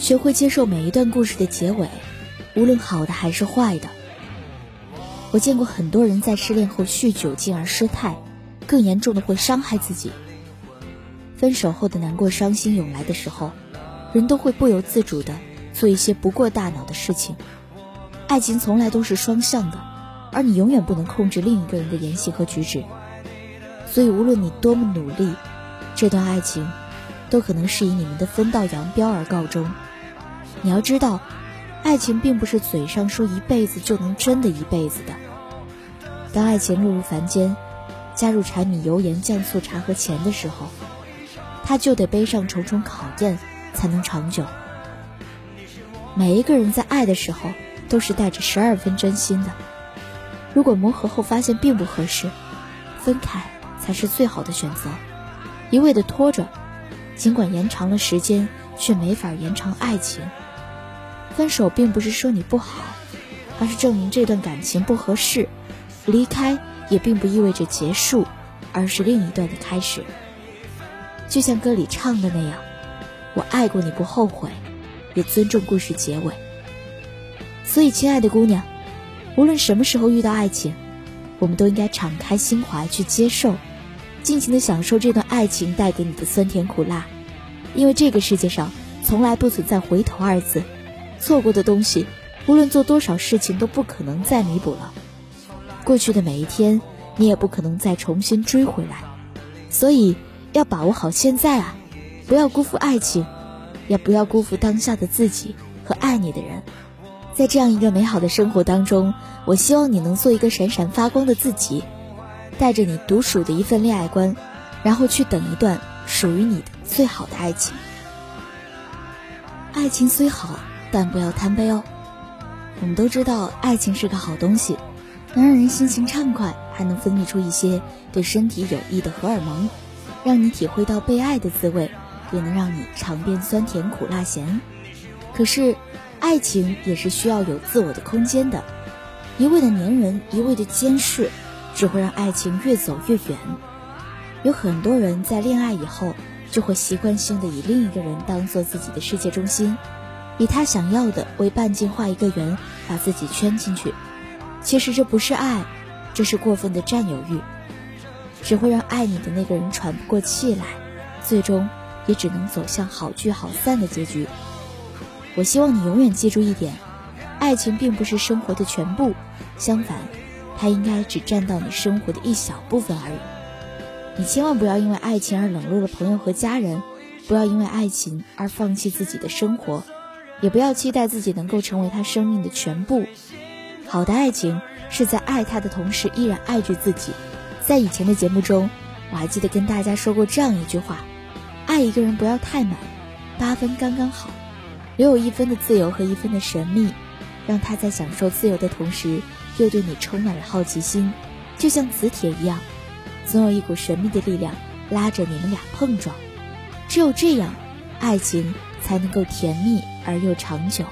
学会接受每一段故事的结尾，无论好的还是坏的。我见过很多人在失恋后酗酒，进而失态，更严重的会伤害自己。分手后的难过、伤心涌来的时候，人都会不由自主的做一些不过大脑的事情。爱情从来都是双向的，而你永远不能控制另一个人的言行和举止。所以，无论你多么努力，这段爱情都可能是以你们的分道扬镳而告终。你要知道，爱情并不是嘴上说一辈子就能真的一辈子的。当爱情落入凡间，加入柴米油盐酱醋茶和钱的时候。他就得背上重重考验，才能长久。每一个人在爱的时候，都是带着十二分真心的。如果磨合后发现并不合适，分开才是最好的选择。一味的拖着，尽管延长了时间，却没法延长爱情。分手并不是说你不好，而是证明这段感情不合适。离开也并不意味着结束，而是另一段的开始。就像歌里唱的那样，我爱过你不后悔，也尊重故事结尾。所以，亲爱的姑娘，无论什么时候遇到爱情，我们都应该敞开心怀去接受，尽情的享受这段爱情带给你的酸甜苦辣。因为这个世界上从来不存在回头二字，错过的东西，无论做多少事情都不可能再弥补了。过去的每一天，你也不可能再重新追回来。所以。要把握好现在啊，不要辜负爱情，也不要辜负当下的自己和爱你的人。在这样一个美好的生活当中，我希望你能做一个闪闪发光的自己，带着你独属的一份恋爱观，然后去等一段属于你的最好的爱情。爱情虽好，但不要贪杯哦。我们都知道，爱情是个好东西，能让人心情畅快，还能分泌出一些对身体有益的荷尔蒙。让你体会到被爱的滋味，也能让你尝遍酸甜苦辣咸。可是，爱情也是需要有自我的空间的。一味的粘人，一味的监视，只会让爱情越走越远。有很多人在恋爱以后，就会习惯性的以另一个人当做自己的世界中心，以他想要的为半径画一个圆，把自己圈进去。其实这不是爱，这是过分的占有欲。只会让爱你的那个人喘不过气来，最终也只能走向好聚好散的结局。我希望你永远记住一点：爱情并不是生活的全部，相反，它应该只占到你生活的一小部分而已。你千万不要因为爱情而冷落了朋友和家人，不要因为爱情而放弃自己的生活，也不要期待自己能够成为他生命的全部。好的爱情是在爱他的同时依然爱着自己。在以前的节目中，我还记得跟大家说过这样一句话：爱一个人不要太满，八分刚刚好，留有一分的自由和一分的神秘，让他在享受自由的同时，又对你充满了好奇心，就像磁铁一样，总有一股神秘的力量拉着你们俩碰撞。只有这样，爱情才能够甜蜜而又长久。